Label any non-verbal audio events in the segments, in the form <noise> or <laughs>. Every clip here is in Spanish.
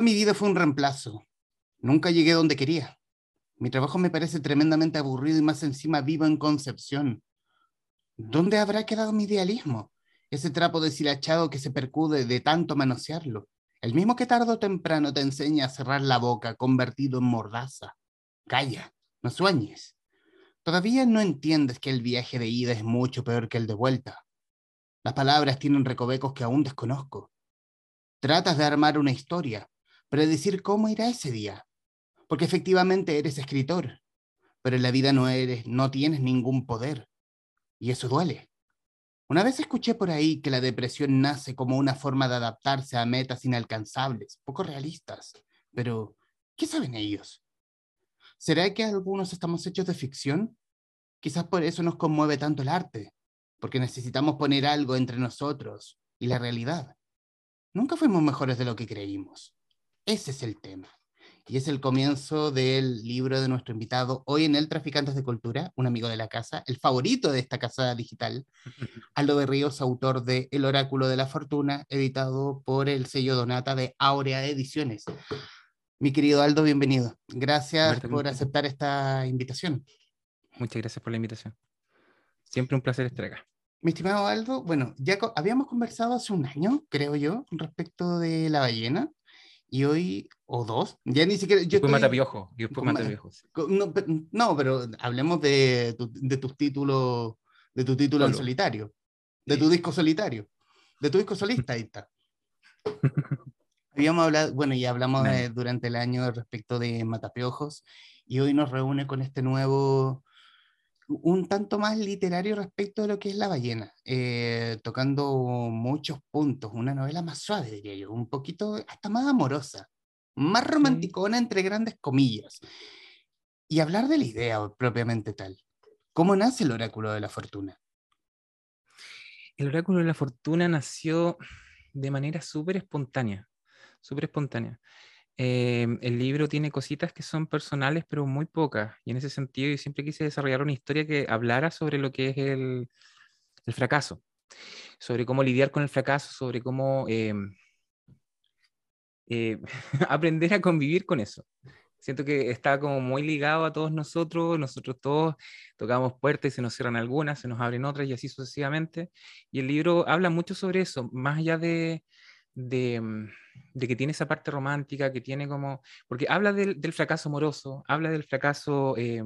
Mi vida fue un reemplazo. Nunca llegué donde quería. Mi trabajo me parece tremendamente aburrido y más encima vivo en Concepción. ¿Dónde habrá quedado mi idealismo? Ese trapo deshilachado que se percude de tanto manosearlo. El mismo que tarde o temprano te enseña a cerrar la boca, convertido en mordaza. Calla, no sueñes. Todavía no entiendes que el viaje de ida es mucho peor que el de vuelta. Las palabras tienen recovecos que aún desconozco. Tratas de armar una historia, predecir cómo irá ese día, porque efectivamente eres escritor, pero en la vida no eres, no tienes ningún poder, y eso duele. Una vez escuché por ahí que la depresión nace como una forma de adaptarse a metas inalcanzables, poco realistas, pero ¿qué saben ellos? ¿Será que algunos estamos hechos de ficción? Quizás por eso nos conmueve tanto el arte, porque necesitamos poner algo entre nosotros y la realidad. Nunca fuimos mejores de lo que creímos. Ese es el tema. Y es el comienzo del libro de nuestro invitado hoy en el Traficantes de Cultura, un amigo de la casa, el favorito de esta casa digital, <laughs> Aldo de Ríos, autor de El Oráculo de la Fortuna, editado por el sello Donata de Aurea Ediciones. Mi querido Aldo, bienvenido. Gracias por aceptar esta invitación. Muchas gracias por la invitación. Siempre un placer estar acá. Mi estimado Aldo, bueno, ya habíamos conversado hace un año, creo yo, respecto de la ballena, y hoy, o dos, ya ni siquiera... Yo después estoy, Matapiojo, y después Matapiojo. No, no, pero hablemos de, de tus títulos, de tu título en solitario, de tu disco solitario, de tu disco solista, ahí está. <laughs> Habíamos hablado, bueno, ya hablamos durante el año respecto de Matapiojos, y hoy nos reúne con este nuevo un tanto más literario respecto de lo que es La ballena, eh, tocando muchos puntos, una novela más suave, diría yo, un poquito hasta más amorosa, más romanticona entre grandes comillas. Y hablar de la idea propiamente tal. ¿Cómo nace el oráculo de la fortuna? El oráculo de la fortuna nació de manera súper espontánea, súper espontánea. Em, el libro tiene cositas que son personales, pero muy pocas. Y en ese sentido, yo siempre quise desarrollar una historia que hablara sobre lo que es el, fracaso, sobre cómo lidiar con el fracaso, sobre cómo em, eh, <laughs> aprender a convivir con eso. Siento que está como muy ligado a todos nosotros, nosotros todos tocamos puertas y se nos cierran algunas, se nos abren otras y así sucesivamente. Y el libro habla mucho sobre eso, más allá de, de, que tiene esa parte romántica, que tiene como, porque habla del, fracaso amoroso, habla del fracaso, eh,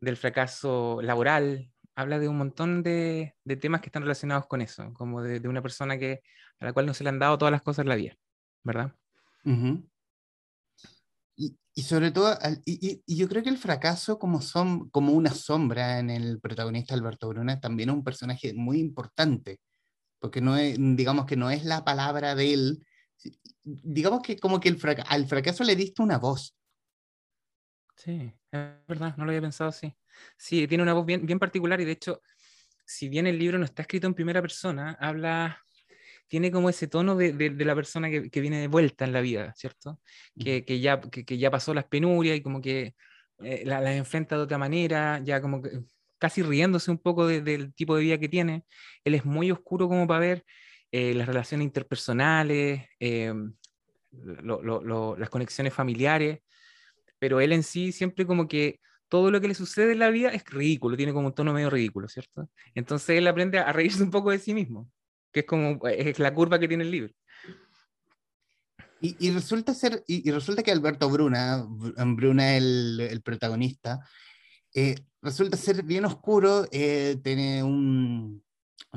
del fracaso laboral, habla de un montón de, temas que están relacionados con eso, como de, una persona que, a la cual no se le han dado todas las cosas en la vida, ¿verdad? y, sobre todo, y, yo creo que el fracaso como, son, como una sombra en el protagonista Alberto Bruna también es un personaje muy importante porque no es, digamos que no es la palabra de él, digamos que como que el al fracaso le diste una voz. Sí, es verdad, no lo había pensado así. Sí, tiene una voz bien, bien particular y de hecho, si bien el libro no está escrito en primera persona, habla, tiene como ese tono de, de, la persona que, que, viene de vuelta en la vida, ¿cierto? Que, que ya, que, ya pasó las penurias y como que eh, las la enfrenta de otra manera, ya como que casi riéndose un poco del tipo de vida que tiene. Él es muy oscuro como para ver eh, las relaciones interpersonales, eh, las conexiones familiares, pero él en sí siempre como que todo lo que le sucede en la vida es ridículo, tiene como un tono medio ridículo, ¿cierto? Entonces él aprende a reírse un poco de sí mismo, que es como es la curva que tiene el libro. Y, resulta ser, y, resulta que Alberto Bruna, Bruna el, el protagonista, eh, resulta ser bien oscuro, eh, tiene una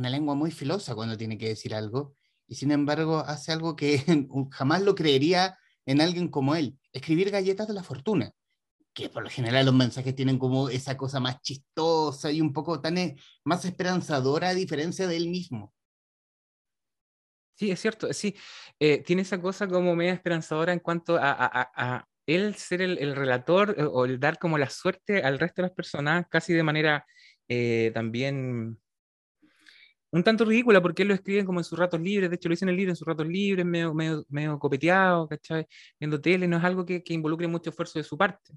lengua muy filosa cuando tiene que decir algo, y sin embargo hace algo que <laughs> jamás lo creería en alguien como él, escribir galletas de la fortuna, que por lo general los mensajes tienen como esa cosa más chistosa y un poco tan eh, más esperanzadora a diferencia de él mismo. Sí, es cierto, sí, tiene esa cosa como media esperanzadora en cuanto a, él ser el, relator eh, o el dar como la suerte al resto de las personas, casi de manera eh, también un tanto ridícula, porque él lo escribe como en sus ratos libres, de hecho lo dice en el libro en sus ratos libres, medio, medio, medio copeteado, ¿cachai? Viendo tele, no es algo que, que, involucre mucho esfuerzo de su parte.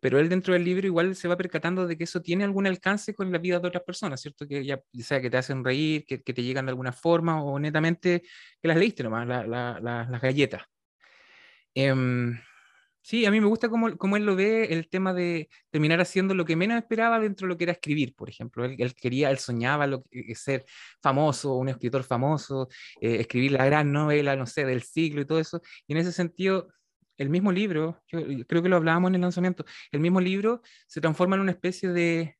Pero él dentro del libro igual se va percatando de que eso tiene algún alcance con la vida de otras personas, ¿cierto? Que ya sea que te hacen reír, que, que te llegan de alguna forma, o netamente que las leíste nomás, las galletas. Em, sí, a mí me gusta cómo, cómo, él lo ve, el tema de terminar haciendo lo que menos esperaba dentro de lo que era escribir, por ejemplo. Él, quería, él soñaba lo que, ser famoso, un escritor famoso, eh, escribir la gran novela, no sé, del siglo y todo eso. Y en ese sentido, el mismo libro, yo creo que lo hablábamos en el lanzamiento, el mismo libro se transforma en una especie de,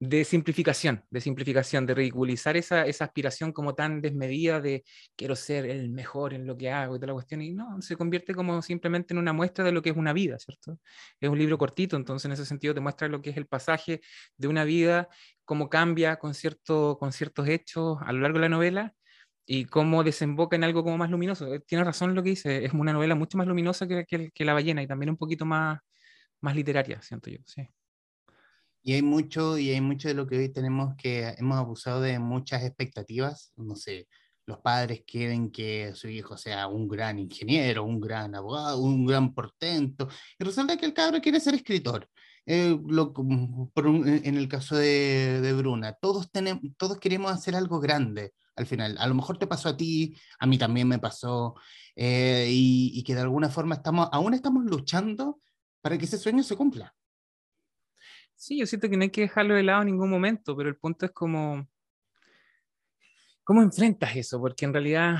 de simplificación, de simplificación, de ridiculizar esa, esa, aspiración como tan desmedida de quiero ser el mejor en lo que hago y toda la cuestión, y no, se convierte como simplemente en una muestra de lo que es una vida, ¿cierto? Es un libro cortito, entonces en ese sentido te muestra lo que es el pasaje de una vida, cómo cambia con, cierto, con ciertos hechos a lo largo de la novela y cómo desemboca en algo como más luminoso. Eh, tiene razón lo que dice, es una novela mucho más luminosa que, que, que La ballena y también un poquito más, más literaria, siento yo, sí. Y hay mucho, y hay mucho de lo que hoy tenemos que hemos abusado de muchas expectativas. No sé, los padres quieren que su hijo sea un gran ingeniero, un gran abogado, un gran portento, y resulta que el cabro quiere ser escritor. Eh, lo, por en el caso de, de, Bruna, todos, tenemos, todos queremos hacer algo grande al final. A lo mejor te pasó a ti, a mí también me pasó, eh, y, y que de alguna forma estamos, aún estamos luchando para que ese sueño se cumpla. Sí, yo siento que no hay que dejarlo de lado en ningún momento, pero el punto es como, ¿cómo enfrentas eso? Porque en realidad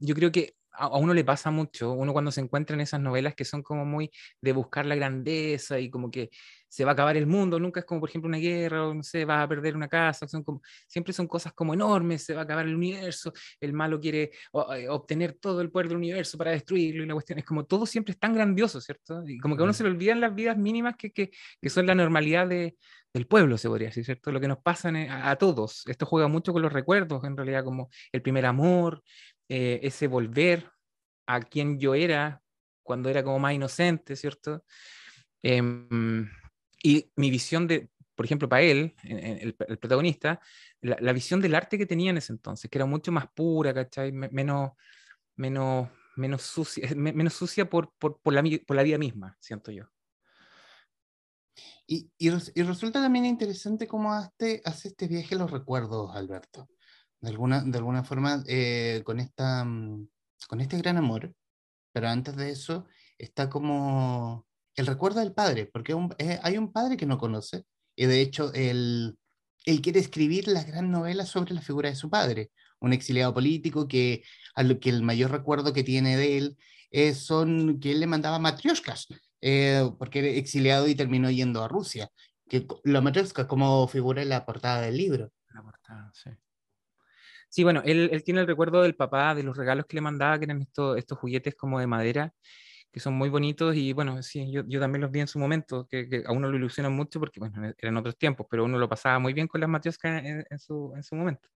yo creo que a, uno le pasa mucho, uno cuando se encuentra en esas novelas que son como muy de buscar la grandeza y como que se va a acabar el mundo, nunca es como por ejemplo una guerra o no sé, vas a perder una casa, son como, siempre son cosas como enormes, se va a acabar el universo, el malo quiere eh, obtener todo el poder del universo para destruirlo y la cuestión es como todo siempre es tan grandioso, ¿cierto? Y como que a uno se le olvidan las vidas mínimas que, que, que son la normalidad de, del pueblo, se podría decir, ¿cierto? Lo que nos pasa a, a, todos. Esto juega mucho con los recuerdos, en realidad, como el primer amor, eh, ese volver a quien yo era cuando era como más inocente, ¿cierto? Em, y mi visión de, por ejemplo, para él, el, protagonista, la, visión del arte que tenía en ese entonces, que era mucho más pura, ¿cachai? Menos, menos, menos sucia, <laughs> menos sucia por, por, por, la, por la vida misma, siento yo. Y, y, resulta también interesante cómo hace, hace este viaje a los recuerdos, Alberto de alguna, de alguna forma, eh, con, esta, mm, con este gran amor, pero antes de eso está como el recuerdo del padre, porque eh, hay un padre que no conoce, y de hecho él, él quiere escribir la gran novela sobre la figura de su padre, un exiliado político que, que el mayor recuerdo que tiene de él es son que él le mandaba matrioshkas, eh, porque era exiliado y terminó yendo a Rusia, que la matrioshka como figura en la portada del libro. La portada, sí. Sí, bueno, él, tiene el recuerdo del papá, de los regalos que le mandaba, que eran estos juguetes como de madera, que son muy bonitos y bueno, sí, yo, también los vi en su momento, que, a uno lo ilusionan mucho porque, bueno, e, eran otros tiempos, pero uno lo pasaba muy bien con las matioscas en, en, su, en su momento.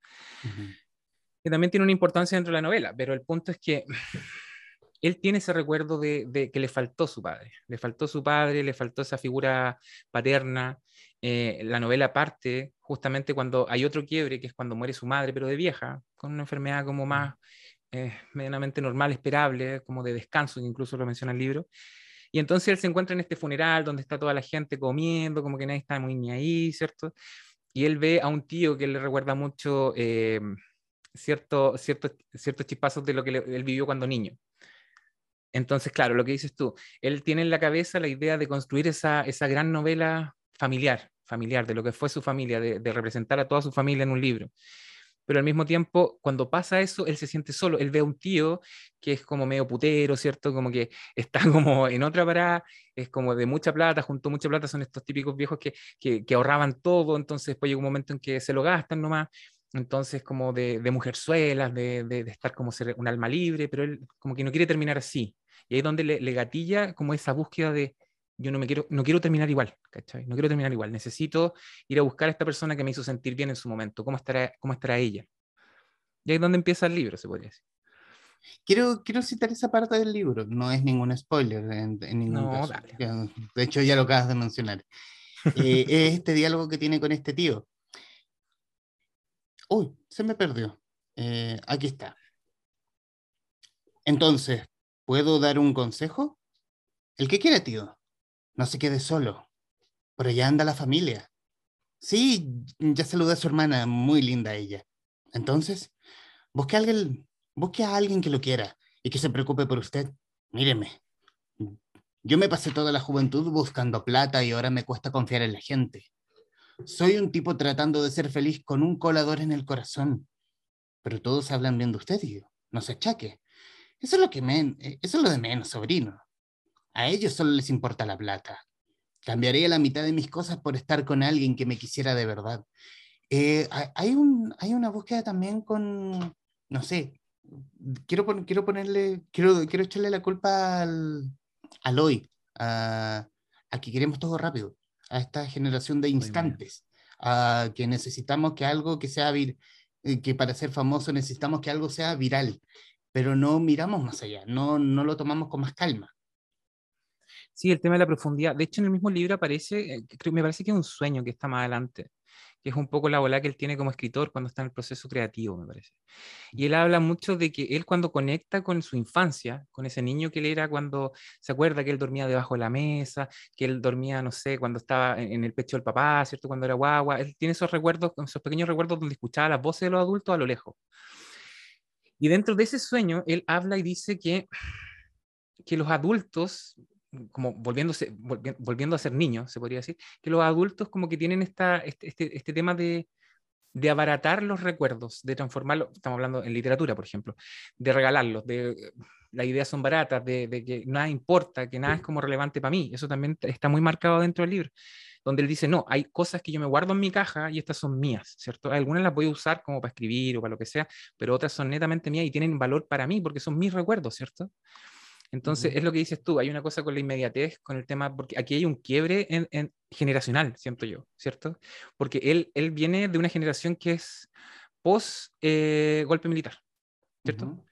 Que también tiene una importancia dentro de la novela, pero el punto es que <laughs> él tiene ese recuerdo de, de, que le faltó su padre, le faltó su padre, le faltó esa figura paterna, eh, la novela parte justamente cuando hay otro quiebre, que es cuando muere su madre, pero de vieja, con una enfermedad como más eh, medianamente normal, esperable, como de descanso, que incluso lo menciona el libro. Y entonces él se encuentra en este funeral donde está toda la gente comiendo, como que nadie está muy ni ahí, ¿cierto? Y él ve a un tío que le recuerda mucho eh, ciertos cierto, chispazos de lo que él vivió cuando niño. Entonces, claro, lo que dices tú, él tiene en la cabeza la idea de construir esa, esa gran novela familiar, familiar, de lo que fue su familia, de, representar a toda su familia en un libro. Pero al mismo tiempo, cuando pasa eso, él se siente solo. Él ve a un tío que es como medio putero, ¿cierto? Como que <laughs> está como en otra parada, es como de mucha plata, junto mucha plata, son estos típicos viejos que, que, ahorraban todo, entonces después llega un momento en que se lo gastan nomás. Entonces, como de, de mujerzuelas, de, de, estar como ser un alma libre, pero él como que no quiere terminar así. Y ahí es donde le, le gatilla como esa búsqueda de, yo no me quiero, no quiero terminar igual, ¿cachai? No quiero terminar igual. Necesito ir a buscar a esta persona que me hizo sentir bien en su momento. ¿Cómo estará, cómo estará ella? Y ahí es donde empieza el libro, se podría decir. Quiero, quiero citar esa parte del libro, no es ningún spoiler en, ningún no, caso. De hecho, ya lo acabas de mencionar. Eh, <laughs> es este diálogo que tiene con este tío. Uy, se me perdió. Eh, aquí está. Entonces, ¿puedo dar un consejo? El que quiere, tío. No se quede solo. Por allá anda la familia. Sí, ya saludé a su hermana, muy linda ella. Entonces, busque a alguien, busque a alguien que lo quiera y que se preocupe por usted. Míreme, yo me pasé toda la juventud buscando plata y ahora me cuesta confiar en la gente. Soy un tipo tratando de ser feliz con un colador en el corazón. Pero todos hablan bien de usted y no se achaque. Eso es lo que men eso es lo de menos, sobrino. A ellos solo les importa la plata. Cambiaría la mitad de mis cosas por estar con alguien que me quisiera de verdad. Eh, hay, un, hay una búsqueda también con, no sé, quiero, quiero ponerle, quiero, quiero echarle la culpa al, al hoy, a, que queremos todo rápido, a esta generación de instantes, a que necesitamos que algo que sea vir, eh, que para ser famoso necesitamos que algo sea viral, pero no miramos más allá, no, no lo tomamos con más calma. Sí, el tema de la profundidad. De hecho, en el mismo libro aparece, eh, me parece que es un sueño que está más adelante, que es un poco la bola que él tiene como escritor cuando está en el proceso creativo, me parece. Y él habla mucho de que él cuando conecta con su infancia, con ese niño que él era cuando se acuerda que él dormía debajo de la mesa, que él dormía, no sé, cuando estaba en el pecho del papá, ¿cierto? Cuando era guagua, él tiene esos recuerdos, esos pequeños recuerdos donde escuchaba las voces de los adultos a lo lejos. Y dentro de ese sueño, él habla y dice que, que los adultos como volviéndose, volviendo a ser niños, se podría decir, que los adultos como que tienen esta, este, este, este tema de, de abaratar los recuerdos, de transformarlos, estamos hablando en literatura, por ejemplo, de regalarlos, de las ideas son baratas, de, de, que nada importa, que nada es como relevante para mí. Eso también está muy marcado dentro del libro, donde él dice, no, hay cosas que yo me guardo en mi caja y estas son mías, ¿cierto? Algunas las voy a usar como para escribir o para lo que sea, pero otras son netamente mías y tienen valor para mí porque son mis recuerdos, ¿cierto? Entonces, es lo que dices tú, hay una cosa con la inmediatez, con el tema, porque aquí hay un quiebre en, generacional, siento yo, ¿cierto? Porque él, él viene de una generación que es post eh, golpe militar, ¿cierto?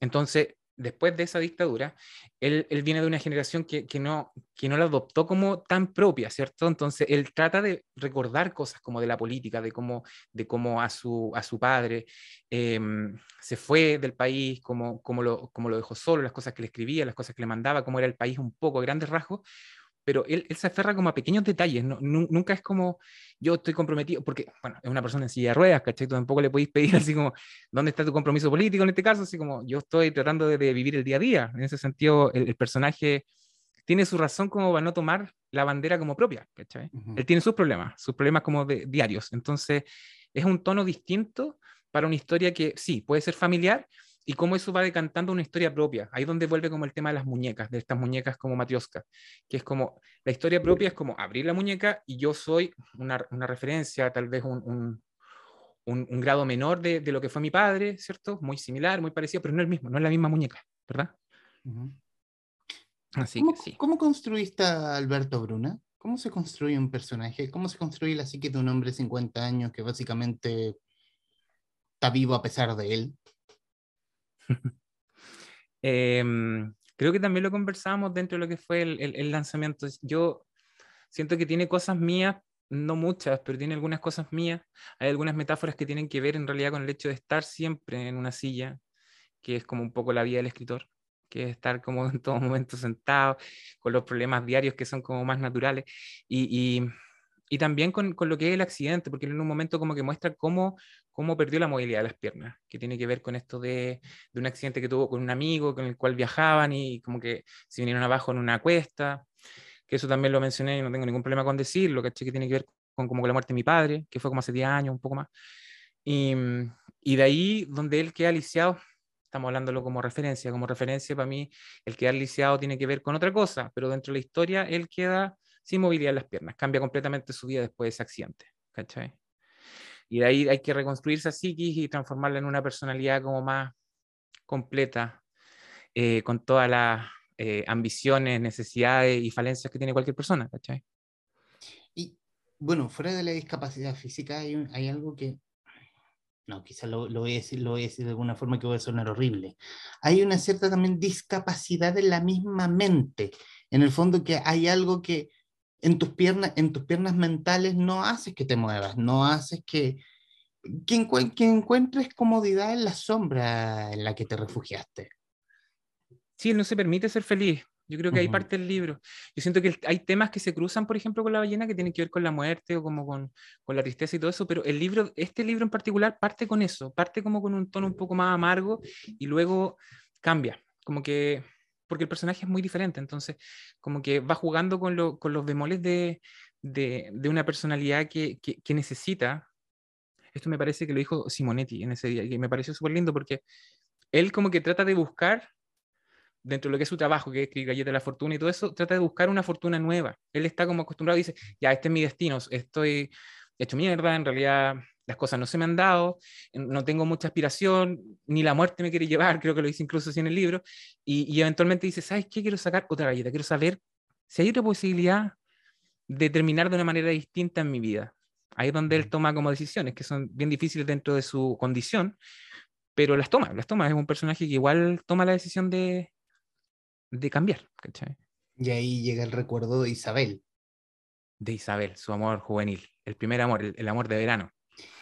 Entonces, después de esa dictadura, él, viene de una generación que, no, que no la adoptó como tan propia, ¿cierto? Entonces, él trata de recordar cosas como de la política, de cómo, de cómo a, su, a su padre em, se fue del país, cómo, cómo, lo, cómo lo dejó solo, las cosas que le escribía, las cosas que le mandaba, cómo era el país un poco grandes rasgos, pero él, él, se aferra como a pequeños detalles, no, nunca es como yo estoy comprometido, porque, bueno, es una persona en silla de ruedas, ¿cachai? Tampoco le podéis pedir <laughs> así como, ¿dónde está tu compromiso político en este caso? Así como, yo estoy tratando de, vivir el día a día. En ese sentido, el, personaje tiene su razón como para no tomar la bandera como propia, ¿cachai? Él tiene sus problemas, sus problemas como de, diarios. Entonces, es un tono distinto para una historia que sí, puede ser familiar, y cómo eso va decantando una historia propia. Ahí donde vuelve como el tema de las muñecas, de estas muñecas como Matrioska, que es como, la historia propia es como abrir la muñeca y yo soy una, una referencia, tal vez un, un, un, grado menor de, de, lo que fue mi padre, ¿cierto? Muy similar, muy parecido, pero no es el mismo, no es la misma muñeca, ¿verdad? Así ¿Cómo, que sí. ¿Cómo construiste a Alberto Bruna? ¿Cómo se construye un personaje? ¿Cómo se construye la psique de un hombre de 50 años que básicamente está vivo a pesar de él? <laughs> Em, creo que también lo conversábamos dentro de lo que fue el, lanzamiento. Yo siento que tiene cosas mías, no muchas, pero tiene algunas cosas mías. Hay algunas metáforas que tienen que ver en realidad con el hecho de estar siempre en una silla, que es como un poco la vida del escritor, que es estar como <laughs> en todo momento sentado, con los problemas diarios que son como más naturales. Y, y, también con, con, lo que es el accidente, porque en un momento como que muestra cómo, cómo perdió la movilidad de las piernas, que tiene que ver con esto de, de, un accidente que tuvo con un amigo con el cual viajaban y como que se vinieron abajo en una cuesta, que eso también lo mencioné y no tengo ningún problema con decirlo, que tiene que ver con, como la muerte de mi padre, que fue como hace 10 años, un poco más. Y, y de ahí donde él queda lisiado, estamos hablándolo como referencia, como referencia para mí, el quedar lisiado tiene que ver con otra cosa, pero dentro de la historia él queda sin movilidad en las piernas, cambia completamente su vida después de ese accidente, ¿cachai? Y de ahí hay que reconstruir esa psiquis y transformarla en una personalidad como más completa, eh, con todas las eh, ambiciones, necesidades y falencias que tiene cualquier persona, ¿cachai? Y bueno, fuera de la discapacidad física hay, hay algo que, no, quizás lo, lo, lo voy a decir de alguna forma que voy a sonar horrible. Hay una cierta también discapacidad en la misma mente. En el fondo que hay algo que en tus piernas, en tus piernas mentales no haces que te muevas, no haces que, que, encuentres comodidad en la sombra en la que te refugiaste. Sí, él no se permite ser feliz. Yo creo que ahí parte el libro. Yo siento que hay temas que se cruzan, por ejemplo, con la ballena que tienen que ver con la muerte o como con, con, la tristeza y todo eso, pero el libro, este libro en particular parte con eso, parte como con un tono un poco más amargo y luego cambia, como que, porque el personaje es muy diferente, entonces como que va jugando con, los bemoles de, una personalidad que, necesita. Esto me parece que lo dijo Simonetti en ese día, y me pareció súper lindo porque él como que trata de buscar dentro de lo que es su trabajo, que es escribir de la Fortuna y todo eso, trata de buscar una fortuna nueva. Él está como acostumbrado dice, ya, este es mi destino, estoy hecho mierda, en realidad las cosas no se me han dado, no tengo mucha aspiración, ni la muerte me quiere llevar, <laughs> creo que lo dice incluso así en el libro, y, eventualmente dice, ¿sabes qué? Quiero sacar otra galleta, quiero saber si hay otra posibilidad de terminar de una manera distinta en mi vida. Ahí es donde él toma como decisiones que son bien difíciles dentro de su condición, pero las toma, las toma. Es un personaje que igual toma la decisión de, de cambiar. Y ahí llega el recuerdo de Isabel. De Isabel, su amor juvenil, el primer amor, el, amor de verano.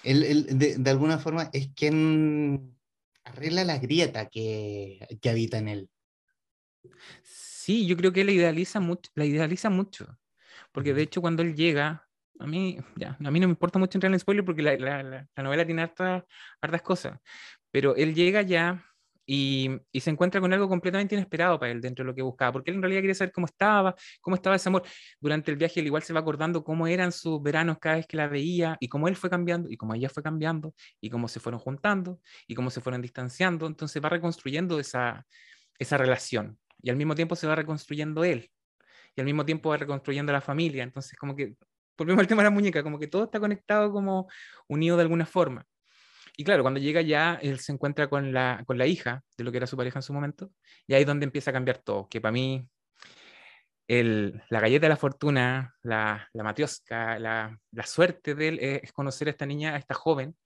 Él, de, alguna forma es quien arregla la grieta que, que, habita en él. Sí, yo creo que él la idealiza mucho, la idealiza mucho. Porque de hecho cuando él llega, a mí, ya, a mí no me importa mucho entrar en el spoiler porque la, la, la novela tiene hartas, hartas cosas. Pero él llega ya y, se encuentra con algo completamente inesperado para él dentro de lo que buscaba, porque él en realidad quería saber cómo estaba, cómo estaba ese amor. Durante el viaje él igual se va acordando cómo eran sus veranos cada vez que la veía y cómo él fue cambiando y cómo ella fue cambiando y cómo se fueron juntando y cómo se fueron distanciando. Entonces va reconstruyendo esa, esa relación y al mismo tiempo se va reconstruyendo él y al mismo tiempo va reconstruyendo la familia. Entonces como que, volvemos al tema de la muñeca, como que todo está conectado como unido de alguna forma. Y claro, cuando llega ya, él se encuentra con la, con la hija de lo que era su pareja en su momento, y ahí es donde empieza a cambiar todo, que para mí el, la galleta de la fortuna, la, la matriosca, la, la, suerte de él es, conocer a esta niña, a esta joven,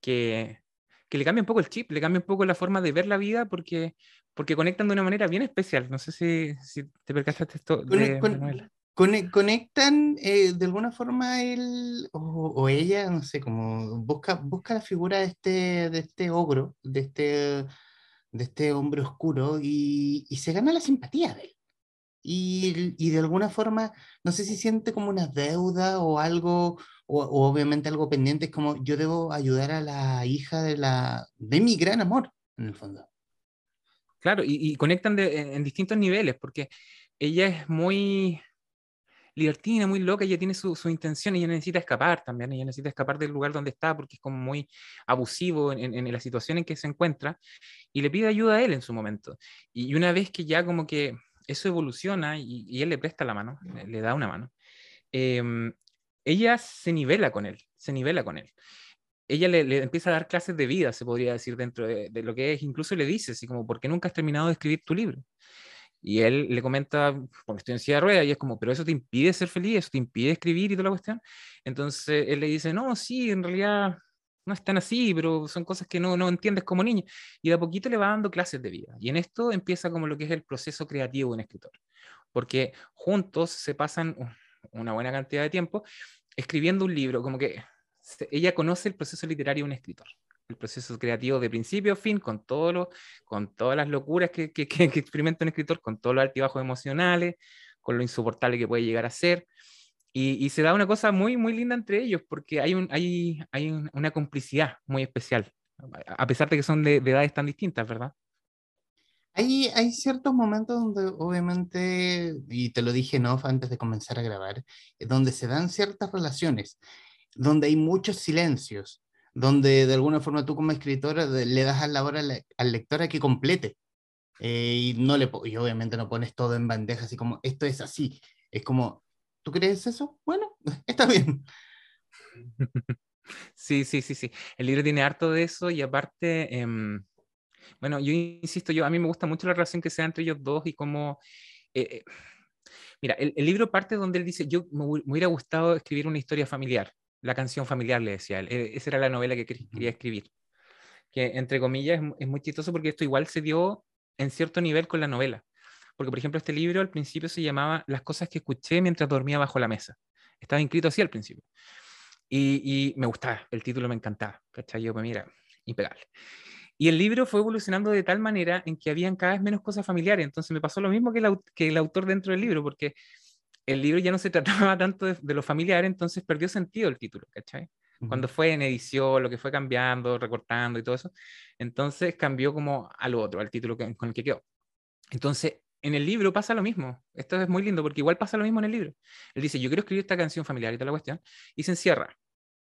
que, que, le cambia un poco el chip, le cambia un poco la forma de ver la vida, porque, porque conectan de una manera bien especial. No sé si, si te percataste esto de, novela conectan eh, de alguna forma él o, ella, no sé, como busca, busca la figura de este, de este ogro, de este, de este hombre oscuro y, y se gana la simpatía de él. Y, y, de alguna forma, no sé si siente como una deuda o algo, o, obviamente algo pendiente, es como yo debo ayudar a la hija de, la, de mi gran amor, en el fondo. Claro, y, y conectan en, en distintos niveles, porque ella es muy, libertina, muy loca, ella tiene su, su intención, ella necesita escapar también, ella necesita escapar del lugar donde está porque es como muy abusivo en, en, la situación en que se encuentra y le pide ayuda a él en su momento. Y una vez que ya como que eso evoluciona y, él le presta la mano, le, da una mano, em, ella se nivela con él, se nivela con él ella le, le, empieza a dar clases de vida, se podría decir, dentro de, de, lo que es, incluso le dice, así como, ¿por qué nunca has terminado de escribir tu libro? Y él le comenta, porque estoy en silla de ruedas, y es como, pero eso te impide ser feliz, eso te impide escribir y toda la cuestión. Entonces él le dice, no, sí, en realidad no es tan así, pero son cosas que no, no entiendes como niño. Y de a poquito le va dando clases de vida. Y en esto empieza como lo que es el proceso creativo de un escritor. Porque juntos se pasan una buena cantidad de tiempo escribiendo un libro, como que ella conoce el proceso literario de un escritor el proceso creativo de principio a fin, con, todo lo, con todas las locuras que, que, que, experimenta un escritor, con todos los altibajos emocionales, con lo insoportable que puede llegar a ser. Y, y, se da una cosa muy, muy linda entre ellos, porque hay, un, hay, hay una complicidad muy especial, a pesar de que son de, de edades tan distintas, ¿verdad? Hay, hay, ciertos momentos donde obviamente, y te lo dije no antes de comenzar a grabar, donde se dan ciertas relaciones, donde hay muchos silencios, donde de alguna forma tú como escritora le das a la hora al lector a que complete. Eh, y, no le, y obviamente no pones todo en bandeja, así como, esto es así. Es como, ¿tú crees eso? Bueno, <laughs> está bien. <laughs> Sí, sí, sí, sí. El libro tiene harto de eso y aparte, em, bueno, yo insisto, yo, a mí me gusta mucho la relación que se da entre ellos dos y cómo... Eh, eh, mira, el, el, libro parte donde él dice, yo me, hubiera gustado escribir una historia familiar la canción familiar, le decía él. E, esa era la novela que quería escribir. Que, entre comillas, es, muy chistoso porque esto igual se dio en cierto nivel con la novela. Porque, por ejemplo, este libro al principio se llamaba Las cosas que escuché mientras dormía bajo la mesa. Estaba inscrito así al principio. Y, me gustaba, el título me encantaba. ¿Cachai? Yo, pues mira, impecable. Y el libro fue evolucionando de tal manera en que habían cada vez menos cosas familiares. Entonces me pasó lo mismo que el, que el autor dentro del libro, porque el libro ya no se trataba <laughs> tanto de, lo familiar, entonces perdió sentido el título, ¿cachai? cuando fue en edición, lo que fue cambiando, recortando y todo eso. Entonces cambió como al otro, al título con el que quedó. Entonces, en el libro pasa lo mismo. Esto es muy lindo porque igual pasa lo mismo en el libro. Él dice, yo quiero escribir esta canción familiar y toda la cuestión, y se encierra.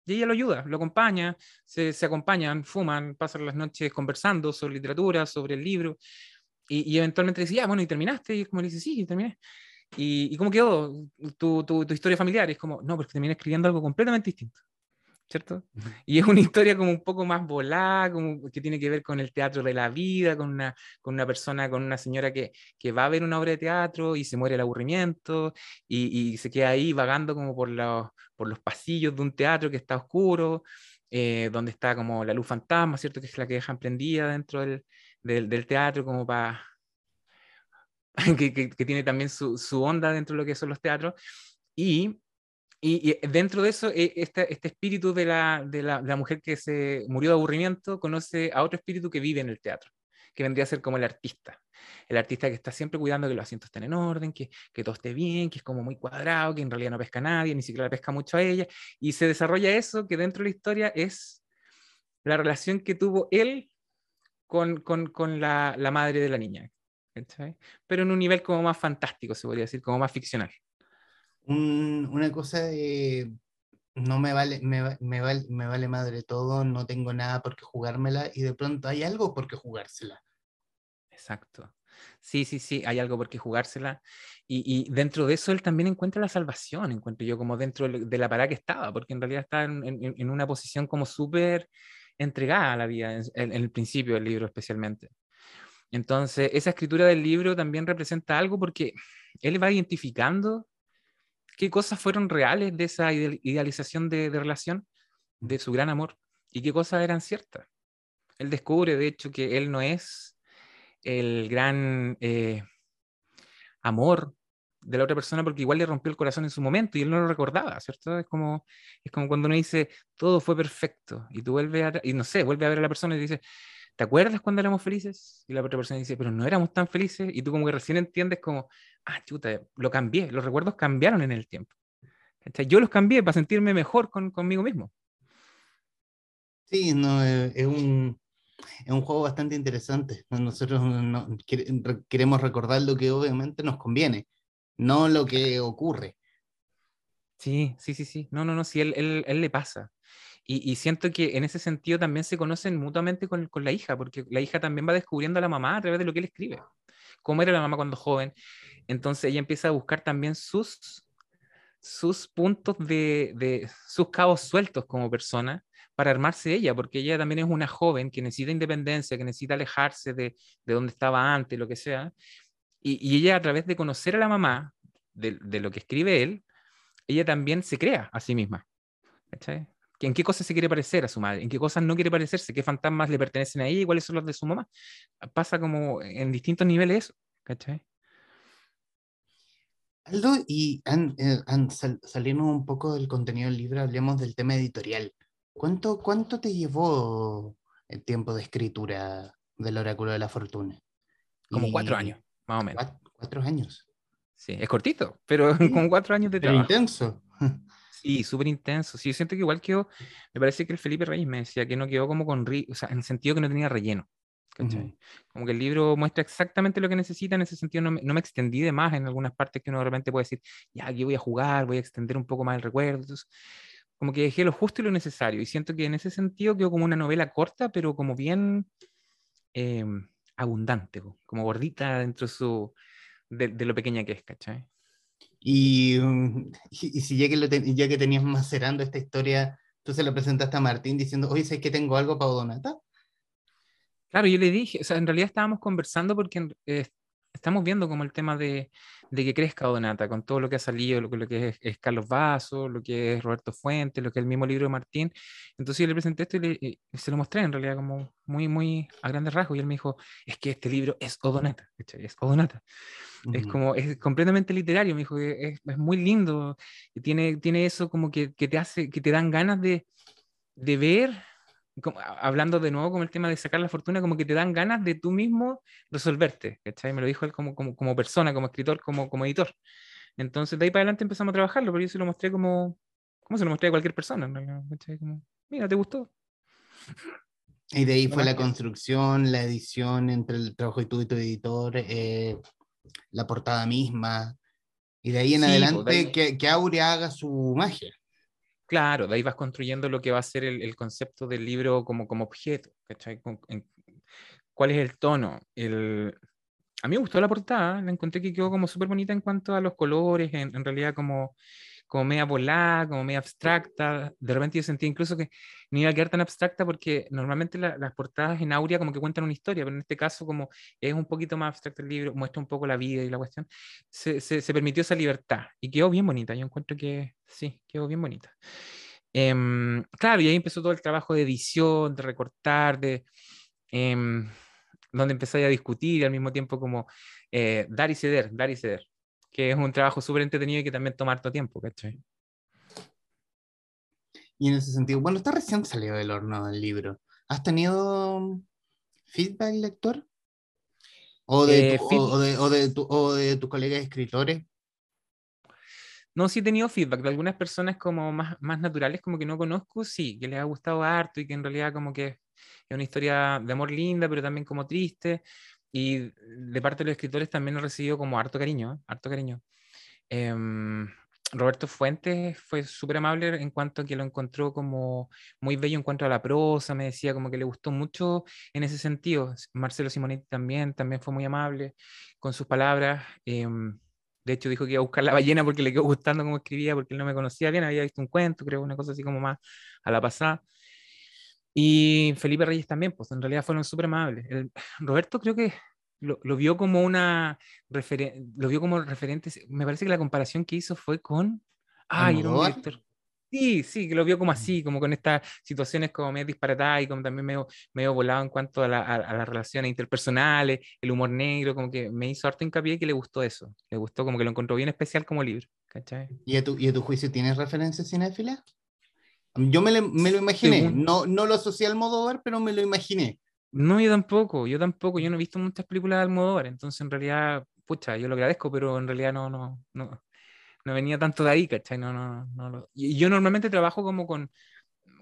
Y ella lo ayuda, lo acompaña, se, se acompañan, fuman, pasan las noches conversando sobre literatura, sobre el libro, y, eventualmente dice, ya, bueno, ¿y terminaste? Y como le dice, sí, terminé. ¿Y, y cómo quedó tu, tu, tu, historia familiar? Y es como, no, porque terminé escribiendo algo completamente distinto. ¿cierto? <laughs> Y es una historia como un poco más volada, como que tiene que ver con el teatro de la vida, con una, con una persona, con una señora que, que va a ver una obra de teatro y se muere el aburrimiento y, y se queda ahí vagando como por los, por los pasillos de un teatro que está oscuro, eh, donde está como la luz fantasma, ¿cierto? Que es la que dejan prendida dentro del, del, del teatro como para... <laughs> que, tiene también su, onda dentro de lo que son los teatros. Y dentro de eso, eh, este, este espíritu de la, la, la, mujer que se murió de aburrimiento conoce a otro espíritu que vive en el teatro, que vendría a ser como el artista. El artista que está siempre cuidando que los asientos estén en orden, que, que todo esté bien, que es como muy cuadrado, que en realidad no pesca a nadie, ni siquiera le pesca mucho a ella. Y se desarrolla eso que dentro de la historia es la relación que tuvo él con, con, con la, la, madre de la niña. ¿Sí? Pero en un nivel como más fantástico, se podría decir, como más ficcional un, una cosa de no me vale, me, me, vale, me vale madre todo, no tengo nada por qué jugármela y de pronto hay algo por qué jugársela. Exacto. Sí, sí, sí, hay algo por qué jugársela. Y, y, dentro de eso él también encuentra la salvación, encuentro yo, como dentro de la parada que estaba, porque en realidad está en, en, en una posición como súper entregada a la vida, en, en, el principio del libro especialmente. Entonces, esa escritura del libro también representa algo porque él va identificando qué cosas fueron reales de esa idealización de, de, relación, de su gran amor, y qué cosas eran ciertas. Él descubre, de hecho, que él no es el gran eh, amor de la otra persona porque igual le rompió el corazón en su momento y él no lo recordaba, ¿cierto? Es como, es como cuando uno dice, todo fue perfecto y tú vuelves y no sé, vuelve a ver a la persona y dice, ¿te acuerdas cuando éramos felices? Y la otra persona dice, pero no éramos tan felices. Y tú como que recién entiendes como, ah, chuta, lo cambié, los recuerdos cambiaron en el tiempo. Yo los cambié para sentirme mejor con, conmigo mismo. Sí, no, eh, es un, es un juego bastante interesante. Nosotros no, queremos recordar lo que obviamente nos conviene, no lo que ocurre. Sí, sí, sí, sí. No, no, no, sí, él, él, él le pasa. Y, siento que en ese sentido también se conocen mutuamente con, con, la hija, porque la hija también va descubriendo a la mamá a través de lo que él escribe. Cómo era la mamá cuando joven. Entonces ella empieza a buscar también sus, sus puntos de, de sus cabos sueltos como persona para armarse ella, porque ella también es una joven que necesita independencia, que necesita alejarse de, de donde estaba antes, lo que sea. Y, ella a través de conocer a la mamá, de, de, lo que escribe él, ella también se crea a sí misma. ¿cachai? En qué cosas se quiere parecer a su madre, en qué cosas no quiere parecerse, qué fantasmas le pertenecen a ella y cuáles son los de su mamá. Pasa como en distintos niveles eso, ¿cachai? Aldo, y an, eh, an, sal, salimos un poco del contenido del libro, hablemos del tema editorial. ¿Cuánto, ¿Cuánto te llevó el tiempo de escritura del Oráculo de la Fortuna? Como y... cuatro años, más o menos. Cuatro, cuatro años. Sí, es cortito, pero <laughs> sí, con cuatro años de trabajo. intenso. <laughs> Sí, súper intenso. Sí, yo siento que igual quedó, me parece que el Felipe Reyes me decía que no quedó como con, o sea, en el sentido que no tenía relleno. Uh -huh. Como que el libro muestra exactamente lo que necesita, en ese sentido no me, no me, extendí de más en algunas partes que uno de repente puede decir, ya aquí voy a jugar, voy a extender un poco más el recuerdo. Entonces, como que dejé lo justo y lo necesario. Y siento que en ese sentido quedó como una novela corta, pero como bien eh, abundante, como gordita dentro de, su, de, de, lo pequeña que es, ¿cachai? Y, y, si ya que, ya que tenías macerando esta historia, tú se lo presentaste a Martín diciendo, oye, ¿sabes que tengo algo para Donata? Claro, yo le dije, o sea, en realidad estábamos conversando porque eh, estamos viendo como el tema de, de, que crezca Donata, con todo lo que ha salido, lo, lo que es, es, Carlos Vaso, lo que es Roberto Fuentes, lo que es el mismo libro de Martín. Entonces yo le presenté esto y, le, y, se lo mostré en realidad como muy, muy a grandes rasgos. Y él me dijo, es que este libro es Odonata, es Odonata. Uh -huh. Es como, es completamente literario, me dijo, es, es muy lindo, y tiene, tiene eso como que, que, te hace, que te dan ganas de, de ver como, hablando de nuevo con el tema de sacar la fortuna, como que te dan ganas de tú mismo resolverte, ¿cachai? Me lo dijo él como, como, como persona, como escritor, como, como editor. Entonces de ahí para adelante empezamos a trabajarlo, pero yo se lo mostré como, como se lo mostré a cualquier persona. Mira, ¿te gustó? Y de ahí fue la construcción, la edición entre el trabajo de tu y tu editor, eh, la portada misma. Y de ahí en pues, adelante Que, que Aurea haga su magia. Claro, de ahí vas construyendo lo que va a ser el, concepto del libro como, como objeto. ¿Cuál es el tono? A mí me gustó la portada, la encontré que quedó como súper bonita en cuanto a los colores, en realidad como como media volada, como media abstracta. De repente yo sentía incluso que no iba a quedar tan abstracta porque normalmente las portadas en Aurea como que cuentan una historia, pero en este caso como es un poquito más abstracto el libro, muestra un poco la vida y la cuestión, se, se, permitió esa libertad y quedó bien bonita. Yo encuentro que sí, quedó bien bonita. Em, claro, y ahí empezó todo el trabajo de edición, de recortar, de... Em, donde empecé a discutir al mismo tiempo como eh, dar y ceder, dar y ceder que es un trabajo súper entretenido y que también toma harto tiempo, ¿cachai? Y en ese sentido, bueno, está recién salido del horno el libro. ¿Has tenido feedback lector? ¿O de, eh, o, de, o de, tu, o de tus colegas escritores? No, sí he tenido feedback de algunas personas como más, más naturales, como que no conozco, sí, que les ha gustado harto y que en realidad como que es una historia de amor linda, pero también como triste. Y de parte de los escritores también he recibido como harto cariño, ¿eh? harto cariño. Em, Roberto Fuentes fue súper amable en cuanto a que lo encontró como muy bello en cuanto a la prosa, me decía como que le gustó mucho en ese sentido. Marcelo Simonetti también, también fue muy amable con sus palabras. Em, de hecho dijo que iba a buscar la ballena porque le quedó gustando cómo escribía, porque él no me conocía bien, había visto un cuento, creo, una cosa así como más a la pasada. Y Felipe Reyes también, pues en realidad fueron súper amables. <sighs> Roberto creo que lo, lo, vio como una lo vio como referente, me parece que la comparación que hizo fue con... Ay, era un director. Sí, sí, que lo vio como mm. así, como con estas situaciones como medio disparatadas y como también medio, medio volado en cuanto a, la, a, las relaciones interpersonales, el humor negro, como que me hizo harto hincapié que le gustó eso. Le gustó, como que lo encontró bien especial como libro. ¿cachai? ¿Y a tu, y a tu juicio tienes referencias cinéfilas? Yo me, me lo imaginé, no, no lo asocié al ver, pero me lo imaginé. No, yo tampoco, yo tampoco, yo no he visto muchas películas de Almodóvar, entonces en realidad, pucha, yo lo agradezco, pero en realidad no, no, no, no venía tanto de ahí, ¿cachai? No, no, no, Y yo normalmente trabajo como con,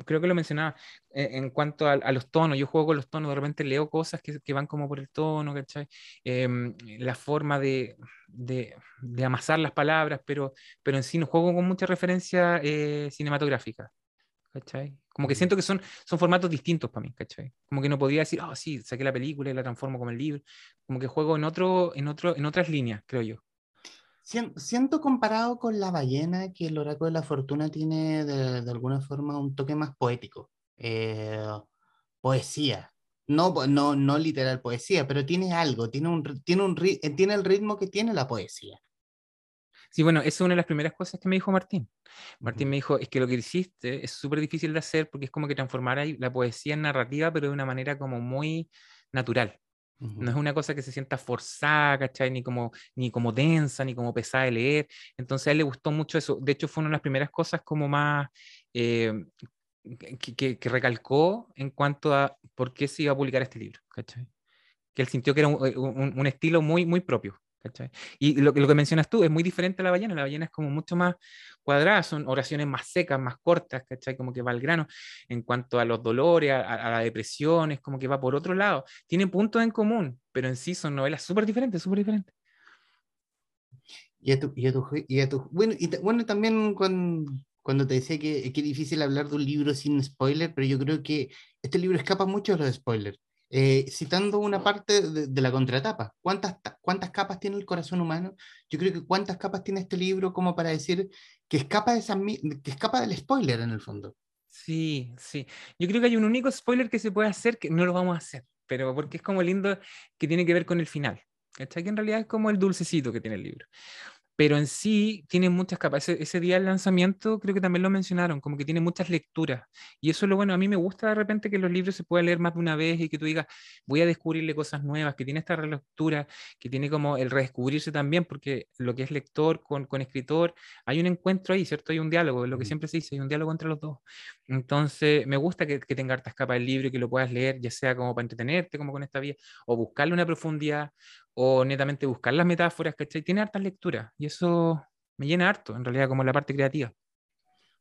creo que lo mencionaba, eh, en cuanto a, los tonos, yo juego con los tonos, de repente leo cosas que, que van como por el tono, ¿cachai? Em, la forma de, de, de, amasar las palabras, pero, pero en sí no juego con mucha referencia eh, cinematográfica. ¿Cachai? Como que siento que son, son formatos distintos para mí, ¿cachai? Como que no podría decir, oh, sí, saqué la película y la transformo como el libro. Como que juego en, otro, en, otro, en otras líneas, creo yo. Siento comparado con la ballena que el oráculo de la fortuna tiene de, de alguna forma un toque más poético. Eh, poesía. No, no, no literal poesía, pero tiene algo, tiene, un, tiene, un, tiene el ritmo que tiene la poesía. Sí, bueno, esa es una de las primeras cosas que me dijo Martín. Martín me dijo, es que lo que hiciste es súper difícil de hacer porque es como que transformar la poesía en narrativa, pero de una manera como muy natural. No es una cosa que se sienta forzada, ¿cachai? Ni como, ni como densa, ni como pesada de leer. Entonces a él le gustó mucho eso. De hecho, fue una de las primeras cosas como más eh, que, que, recalcó en cuanto a por qué se iba a publicar este libro, ¿cachai? Que él sintió que era un, un, un estilo muy, muy propio. Y lo, lo, que mencionas tú es muy diferente a la ballena. La ballena es como mucho más cuadrada, son oraciones más secas, más cortas, ¿cachai? Como que va al grano. En cuanto a los dolores, a, la depresión, es como que va por otro lado. Tienen puntos en común, pero en sí son novelas súper diferentes, súper diferentes. Y a tu, y a tu, y a tu, bueno, y bueno, también cuando, cuando te decía que, que es difícil hablar de un libro sin spoiler, pero yo creo que este libro escapa mucho de los spoilers. Eh, citando una parte de, la contratapa. ¿Cuántas, ¿Cuántas capas tiene el corazón humano? Yo creo que cuántas capas tiene este libro como para decir que escapa, de esa, que escapa del spoiler en el fondo. Sí, sí. Yo creo que hay un único spoiler que se puede hacer que no lo vamos a hacer, pero porque es como lindo que tiene que ver con el final. Que en realidad es como el dulcecito que tiene el libro pero en sí tiene muchas capas. Ese, día del lanzamiento creo que también lo mencionaron, como que tiene muchas lecturas. Y eso es lo bueno. A mí me gusta de repente que los libros se puedan leer más de una vez y que tú digas, voy a descubrirle cosas nuevas, que tiene esta relectura, que tiene como el redescubrirse también, porque lo que es lector con, con escritor, hay un encuentro ahí, ¿cierto? Hay un diálogo, lo que siempre se dice, hay un diálogo entre los dos. Entonces, me gusta que, que tenga hartas capas del libro y que lo puedas leer, ya sea como para entretenerte, como con esta vía, o buscarle una profundidad, o netamente buscar las metáforas, ¿cachai? Tiene hartas lecturas y eso me llena harto, en realidad, como la parte creativa.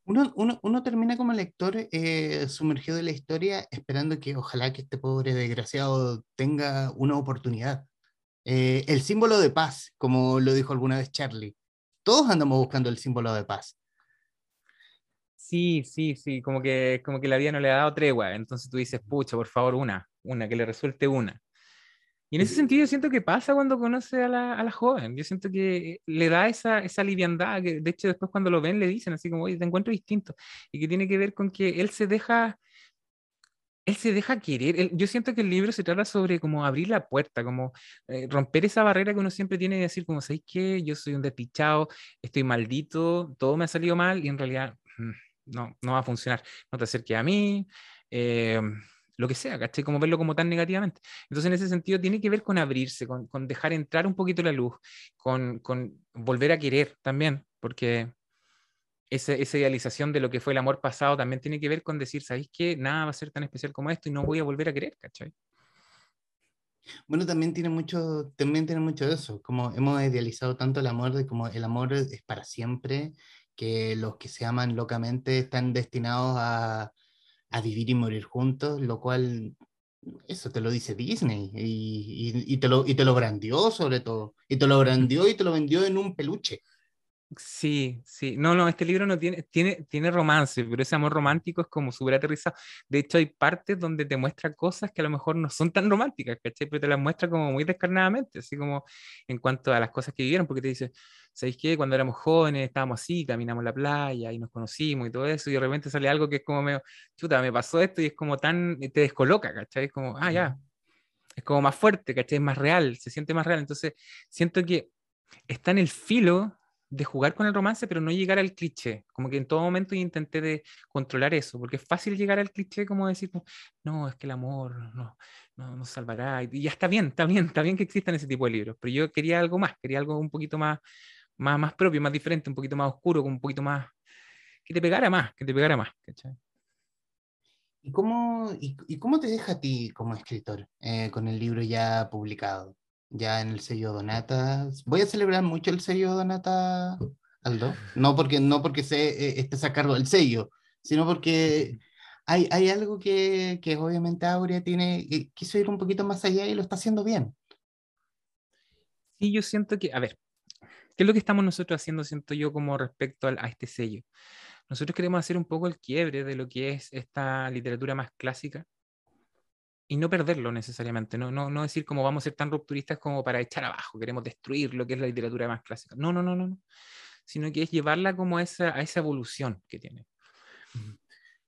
Uno, uno, uno, termina como lector eh, sumergido en la historia esperando que ojalá que este pobre desgraciado tenga una oportunidad. Eh, el símbolo de paz, como lo dijo alguna vez Charlie. Todos andamos buscando el símbolo de paz. Sí, sí, sí, como que, como que la vida no le ha dado tregua. Entonces tú dices, pucha, por favor, una, una, que le resuelte una. Y en ese sentido yo siento que pasa cuando conoce a la, a la joven. Yo siento que le da esa, esa liviandad, que de hecho después cuando lo ven le dicen así como, oye, te encuentro distinto. Y que tiene que ver con que él se deja, él se deja querer. yo siento que el libro se trata sobre como abrir la puerta, como eh, romper esa barrera que uno siempre tiene de decir como, ¿sabéis qué? Yo soy un despichado, estoy maldito, todo me ha salido mal y en realidad mm, no, no va a funcionar. No te acerques a mí. Eh, lo que sea, ¿cachai? Como verlo como tan negativamente. Entonces, en ese sentido, tiene que ver con abrirse, con, con dejar entrar un poquito la luz, con, con volver a querer también, porque esa, esa, idealización de lo que fue el amor pasado también tiene que ver con decir, ¿sabéis qué? Nada va a ser tan especial como esto y no voy a volver a querer, ¿cachai? Bueno, también tiene mucho, también tiene mucho de eso, como hemos idealizado tanto el amor, de como el amor es para siempre, que los que se aman locamente están destinados a, a vivir y morir juntos, lo cual, eso te lo dice Disney y, y, te, lo, y te lo brandió sobre todo, y te lo brandió y te lo vendió en un peluche. Sí, sí. No, no, este libro no tiene, tiene, tiene romance, pero ese amor romántico es como súper aterrizado. De hecho, hay partes donde te muestra cosas que a lo mejor no son tan románticas, ¿cachai? Pero te las muestra como muy descarnadamente, así como en cuanto a las cosas que vivieron, porque te dice, ¿sabéis qué? Cuando éramos jóvenes estábamos así, caminamos la playa y nos conocimos y todo eso, y de repente sale algo que es como medio, chuta, me pasó esto y es como tan, te descoloca, ¿cachai? Es como, ah, ya. Es como más fuerte, ¿cachai? Es más real, se siente más real. Entonces, siento que está en el filo de jugar con el romance, pero no llegar al cliché. Como que en todo momento intenté de controlar eso, porque es fácil llegar al cliché como decir, no, es que el amor no, no nos salvará. Y ya está bien, está bien, está bien que existan ese tipo de libros, pero yo quería algo más, quería algo un poquito más, más, más propio, más diferente, un poquito más oscuro, un poquito más, que te pegara más, que te pegara más. ¿Y cómo, y, cómo te deja a ti como escritor eh, con el libro ya publicado? Ya en el sello Donata. Voy a celebrar mucho el sello Donata, Aldo. No porque, no porque se, eh, estés a cargo del sello, sino porque hay, hay algo que, que obviamente Aurea tiene, eh, quiso ir un poquito más allá y lo está haciendo bien. Sí, yo siento que, a ver, ¿qué es lo que estamos nosotros haciendo, siento yo, como respecto a, a este sello? Nosotros queremos hacer un poco el quiebre de lo que es esta literatura más clásica, y no perderlo necesariamente, no, no, no decir como vamos a ser tan rupturistas como para echar abajo, queremos destruir lo que es la literatura más clásica. No, no, no, no, no. sino que es llevarla como a esa, a esa evolución que tiene.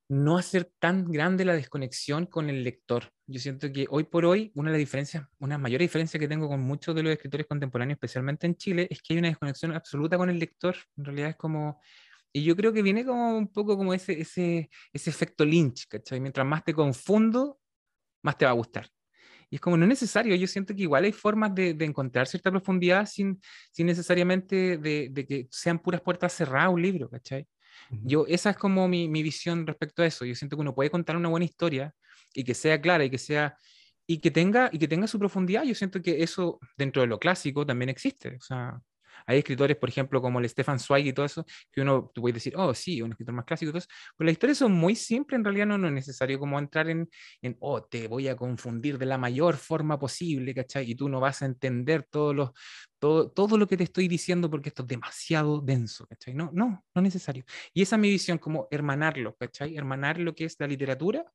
No hacer tan grande la desconexión con el lector. Yo siento que hoy por hoy una de las diferencias, una mayor diferencia que tengo con muchos de los escritores contemporáneos, especialmente en Chile, es que hay una desconexión absoluta con el lector. En realidad es como, y yo creo que viene como un poco como ese, ese, ese efecto Lynch, ¿cachai? Mientras más te confundo, más te va a gustar. Y es como no es necesario, yo siento que igual hay formas de, de encontrar cierta profundidad sin, sin necesariamente de, de, que sean puras puertas cerradas un libro, ¿cachai? Yo, esa es como mi, mi, visión respecto a eso. Yo siento que uno puede contar una buena historia y que sea clara y que sea y que tenga y que tenga su profundidad. Yo siento que eso dentro de lo clásico también existe. O sea, hay escritores, por ejemplo, como el Stefan Zweig y todo eso, que uno, tú puedes decir, oh, sí, un escritor más clásico y todo eso, pero las historias son muy simples, en realidad no, no es necesario como entrar en, en, oh, te voy a confundir de la mayor forma posible, ¿cachai? Y tú no vas a entender todos los, todo, todo lo que te estoy diciendo porque esto es demasiado denso, ¿cachai? No, no, no es necesario. Y esa es mi visión, como hermanarlo, ¿cachai? Hermanar lo que es la literatura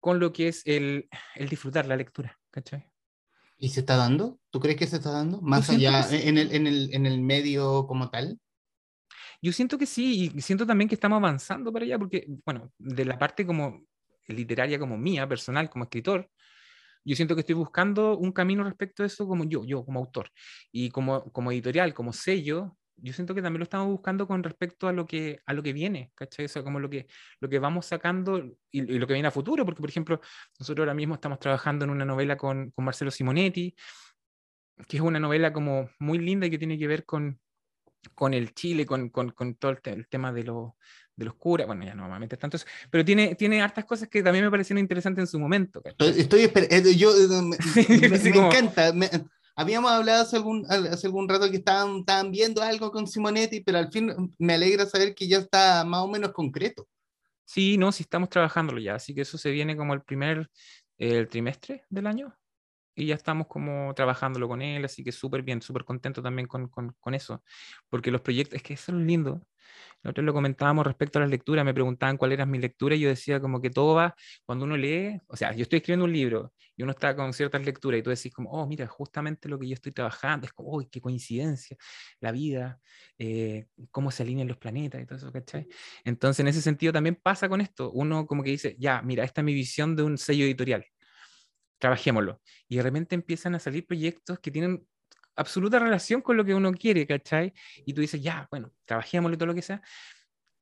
con lo que es el, el disfrutar la lectura, ¿cachai? ¿Y se está dando? ¿Tú crees que se está dando? Más allá, en, el, en, el, en el medio como tal. Yo siento que sí, y siento también que estamos avanzando para allá, porque, bueno, de la parte como literaria como mía, personal, como escritor, yo siento que estoy buscando un camino respecto a eso como yo, yo como autor. Y como, como editorial, como sello, yo siento que también lo estamos buscando con respecto a lo que, a lo que viene, ¿cachai? O sea, como lo que, lo que vamos sacando y, lo que viene a futuro, porque por ejemplo, nosotros ahora mismo estamos trabajando en una novela con, con Marcelo Simonetti, que es una novela como muy linda y que tiene que ver con, con el Chile, con, con, con todo el, tema de, lo, de los curas, bueno, ya no normalmente tanto eso, pero tiene, tiene hartas cosas que también me parecieron interesantes en su momento. Estoy, estoy eh, yo, <laughs> me, me, encanta, habíamos hablado hace algún, hace algún rato que estaban, estaban viendo algo con Simonetti, pero al fin me alegra saber que ya está más o menos concreto. Sí, no, sí estamos trabajándolo ya, así que eso se viene como el primer el trimestre del año y ya estamos como trabajándolo con él, así que súper bien, súper contento también con, con, con, eso, porque los proyectos, es que eso es lindo, nosotros lo comentábamos respecto a las lecturas, me preguntaban cuál era mi lectura y yo decía como que todo va, cuando uno lee, o sea, yo estoy escribiendo un libro y uno está con ciertas lecturas y tú decís como, oh, mira, justamente lo que yo estoy trabajando, es como, oh, qué coincidencia, la vida, eh, cómo se alinean los planetas y todo eso, ¿cachai? Entonces, en ese sentido también pasa con esto, uno como que dice, ya, mira, esta es mi visión de un sello editorial, trabajémoslo. Y de repente empiezan a salir proyectos que tienen absoluta relación con lo que uno quiere, ¿cachai? Y tú dices, ya, bueno, trabajémoslo y todo lo que sea.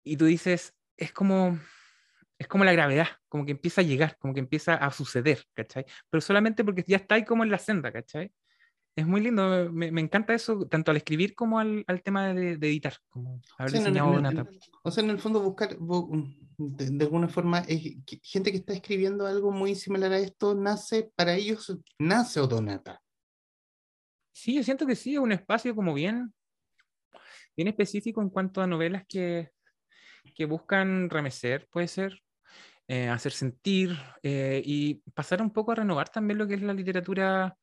Y tú dices, es como, es como la gravedad, como que empieza a llegar, como que empieza a suceder, ¿cachai? Pero solamente porque ya está ahí como en la senda, ¿cachai? Es muy lindo, me, me encanta eso, tanto al escribir como al, al tema de, de, editar, como haber diseñado una O sea, en el fondo buscar, de, de, alguna forma, es, gente que está escribiendo algo muy similar a esto, nace, para ellos, nace Odonata. Sí, yo siento que sí, es un espacio como bien, bien específico en cuanto a novelas que, que buscan remecer, puede ser, eh, hacer sentir eh, y pasar un poco a renovar también lo que es la literatura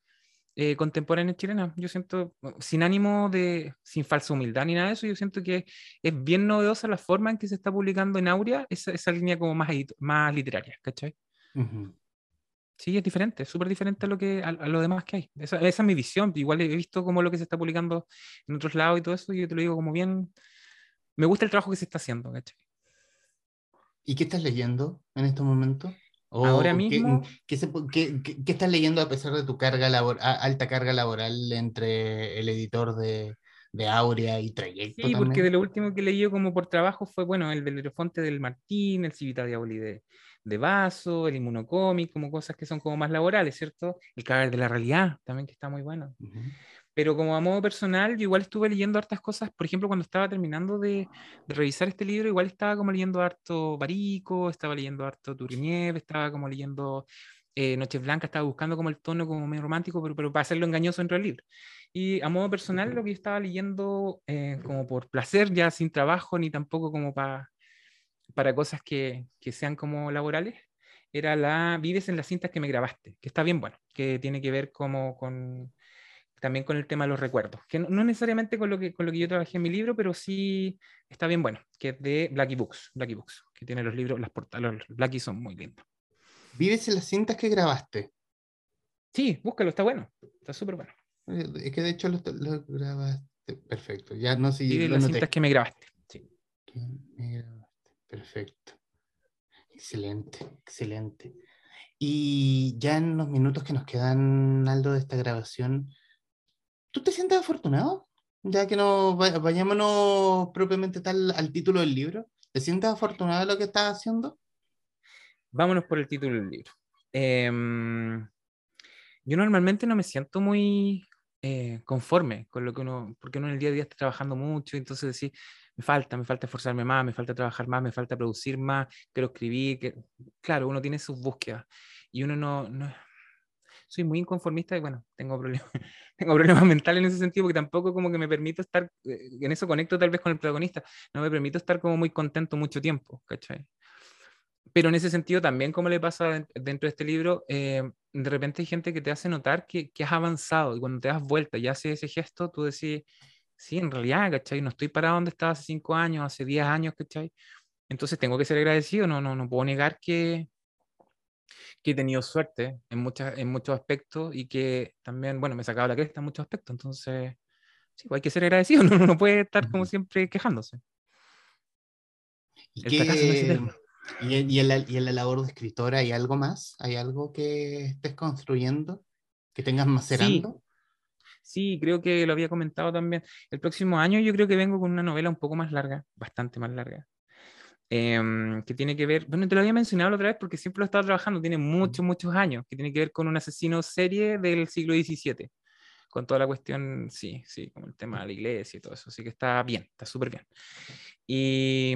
eh, contemporánea chilena. Yo siento, sin ánimo de, sin falsa humildad ni nada de eso, yo siento que es bien novedosa la forma en que se está publicando en Aurea esa, esa línea como más, más literaria, ¿cachai? Uh Sí, es diferente, es súper diferente a lo, que, a, lo demás que hay. Esa, esa, es mi visión. Igual he visto como lo que se está publicando en otros lados y todo eso, y yo te lo digo como bien. Me gusta el trabajo que se está haciendo, ¿cachai? ¿Y qué estás leyendo en estos momentos? Ahora mismo. ¿qué, qué, qué, qué, estás leyendo a pesar de tu carga labor, alta carga laboral entre el editor de, de Aurea y Trayecto? Sí, porque de lo último que leí como por trabajo fue, bueno, el Belerofonte del Martín, el Civita Diaboli de, de vaso, el inmunocómic, como cosas que son como más laborales, ¿cierto? El cadáver de la realidad, también que está muy bueno. Uh -huh. Pero como a modo personal, yo igual estuve leyendo hartas cosas, por ejemplo, cuando estaba terminando de, de revisar este libro, igual estaba como leyendo harto Barico, estaba leyendo harto Turgenev, estaba como leyendo eh, Noches Blancas, estaba buscando como el tono como medio romántico, pero, pero para hacerlo engañoso entre el libro. Y a modo personal, lo que yo estaba leyendo eh, como por placer, ya sin trabajo, ni tampoco como para para cosas que, que, sean como laborales, era la Vives en las cintas que me grabaste, que está bien bueno, que tiene que ver como con también con el tema de los recuerdos, que no, no, necesariamente con lo, que, con lo que yo trabajé en mi libro, pero sí está bien bueno, que es de Blackie Books, Blackie Books, que tiene los libros, las portadas, los Blackie son muy lindos. ¿Vives en las cintas que grabaste? Sí, búscalo, está bueno, está súper bueno. Es que de hecho lo, lo, grabaste, perfecto, ya no sé. Vives en las cintas que me grabaste, sí. Que me grabaste. Perfecto. Excelente, excelente. Y ya en los minutos que nos quedan, Aldo, de esta grabación, ¿tú te sientes afortunado? Ya que no vayámonos propiamente tal al título del libro. ¿Te sientes afortunado de lo que estás haciendo? Vámonos por el título del libro. Eh, yo normalmente no me siento muy eh, conforme con lo que uno, porque uno en el día a día está trabajando mucho, entonces decir, me falta, me falta esforzarme más, me falta trabajar más, me falta producir más, quiero escribir, que... claro, uno tiene sus búsquedas y uno no, no... soy muy inconformista y bueno, tengo problemas, <laughs> tengo problemas mentales en ese sentido porque tampoco como que me permito estar, eh, en eso conecto tal vez con el protagonista, no me permito estar como muy contento mucho tiempo, ¿cachai? Pero en ese sentido también como le pasa dentro de este libro, eh, de repente hay gente que te hace notar que, que has avanzado y cuando te das vuelta y haces ese gesto, tú decís, sí, en realidad, ¿cachai? No estoy parado donde estaba hace cinco años, hace diez años, ¿cachai? Entonces tengo que ser agradecido, no, no, no puedo negar que, que he tenido suerte en, muchas, en muchos aspectos y que también, bueno, me he sacado la cresta en muchos aspectos, entonces, sí, hay que ser agradecido, <laughs> uno no puede estar como siempre quejándose. ¿Y, ¿Y, y, en la, ¿Y en la labor de escritora hay algo más? ¿Hay algo que estés construyendo? ¿Que tengas macerando? Sí. Sí, creo que lo había comentado también. El próximo año yo creo que vengo con una novela un poco más larga, bastante más larga, eh, que tiene que ver, bueno, te lo había mencionado la otra vez porque siempre lo he estado trabajando, tiene muchos, muchos años, que tiene que ver con un asesino serie del siglo XVII, con toda la cuestión, sí, sí, como el tema de la iglesia y todo eso, así que está bien, está súper bien. Y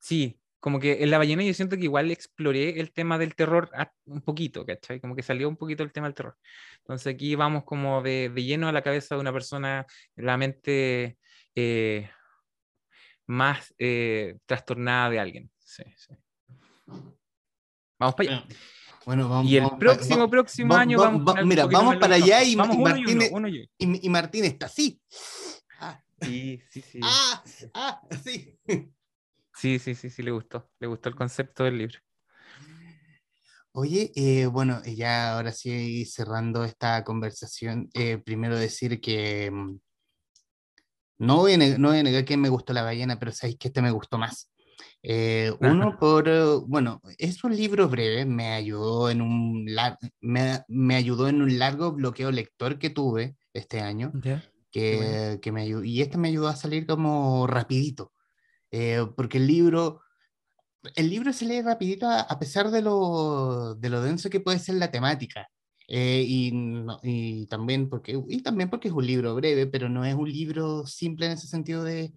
sí, como que en La ballena yo siento que igual exploré el tema del terror un poquito, ¿cachai? Como que salió un poquito el tema del terror. Entonces aquí vamos como de, de lleno a la cabeza de una persona, la mente eh, más eh, trastornada de alguien. Sí, sí. Vamos para allá. Bueno, vamos, y el próximo, próximo año vamos, Mira, vamos para allá y, y, Martín, está así. Ah. Sí, sí, sí. Ah, ah, sí. Sí, sí, sí, sí, le gustó. Le gustó el concepto del libro. Oye, eh, bueno, ya ahora sí cerrando esta conversación, eh, primero decir que mm, no voy, a no voy a negar que me gustó La ballena, pero sabéis que este me gustó más. Eh, uno por, bueno, es un libro breve, me ayudó en un, me, me, ayudó en un largo bloqueo lector que tuve este año, que, que, me ayudó, y este me ayudó a salir como rapidito. Eh, porque el libro, el libro se lee rapidito a, pesar de lo, de lo, denso que puede ser la temática. Eh, y, y, también porque, y también porque es un libro breve, pero no es un libro simple en ese sentido de,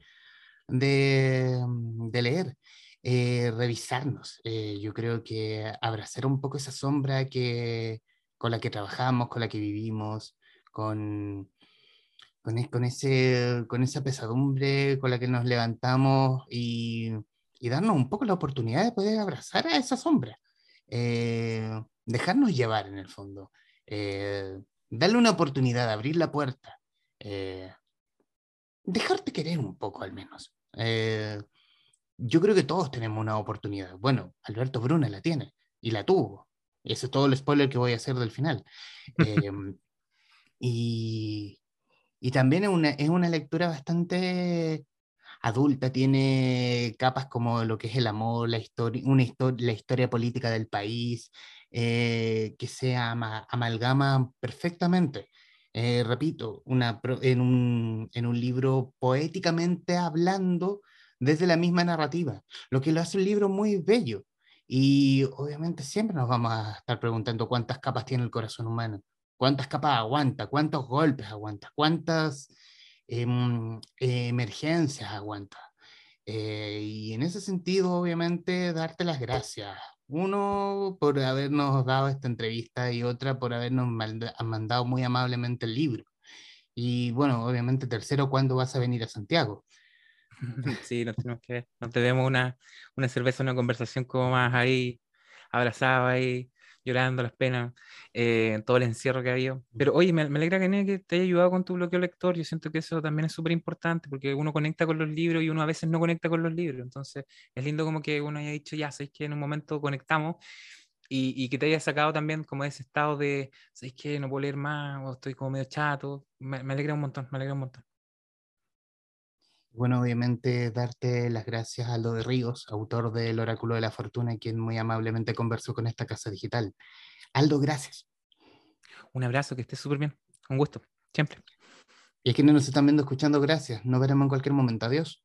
de, de leer. Eh, revisarnos. yo creo que abrazar un poco esa sombra que, con la que trabajamos, con la que vivimos, con, con, ese, con esa pesadumbre con la que nos levantamos y, darnos un poco la oportunidad de poder abrazar a esa sombra, eh, dejarnos llevar en el fondo, eh, darle una oportunidad, abrir la puerta, eh, dejarte querer un poco al menos. yo creo que todos tenemos una oportunidad. Bueno, Alberto Bruna la tiene y la tuvo. Ese es todo el spoiler que voy a hacer del final. <laughs> y, y también es una, es una lectura bastante adulta, tiene capas como lo que es el amor, la historia, una la historia política del país, eh, que se amalgama perfectamente. Eh, repito, una, en, un, en un libro poéticamente hablando desde la misma narrativa, lo que lo hace un libro muy bello. Y obviamente siempre nos vamos a estar preguntando cuántas capas tiene el corazón humano cuántas capas aguanta, cuántos golpes aguanta, cuántas em, emergencias aguanta. Eh, y en ese sentido, obviamente, darte las gracias. Uno, por habernos dado esta entrevista y otra, por habernos mandado muy amablemente el libro. Y bueno, obviamente, tercero, ¿cuándo vas a venir a Santiago? <laughs> Sí, nos tenemos que ver. Nos debemos una, una cerveza, una conversación como más ahí, abrazado ahí, llorando las penas, eh, todo el encierro que ha habido. Pero oye, me, me alegra que, te haya ayudado con tu bloqueo lector. Yo siento que eso también es súper importante porque uno conecta con los libros y uno a veces no conecta con los libros. Entonces es lindo como que uno haya dicho, ya, sabéis que en un momento conectamos. Y, y, que te haya sacado también como ese estado de, ¿sabéis que no puedo leer más? O estoy como medio chato. Me, me alegra un montón, me alegra un montón. Bueno, obviamente darte las gracias a Aldo de Ríos, autor del Oráculo de la Fortuna, quien muy amablemente conversó con esta casa digital. Aldo, gracias. Un abrazo, que estés súper bien. Un gusto, siempre. Y a quienes nos están viendo, escuchando, gracias. Nos veremos en cualquier momento. Adiós.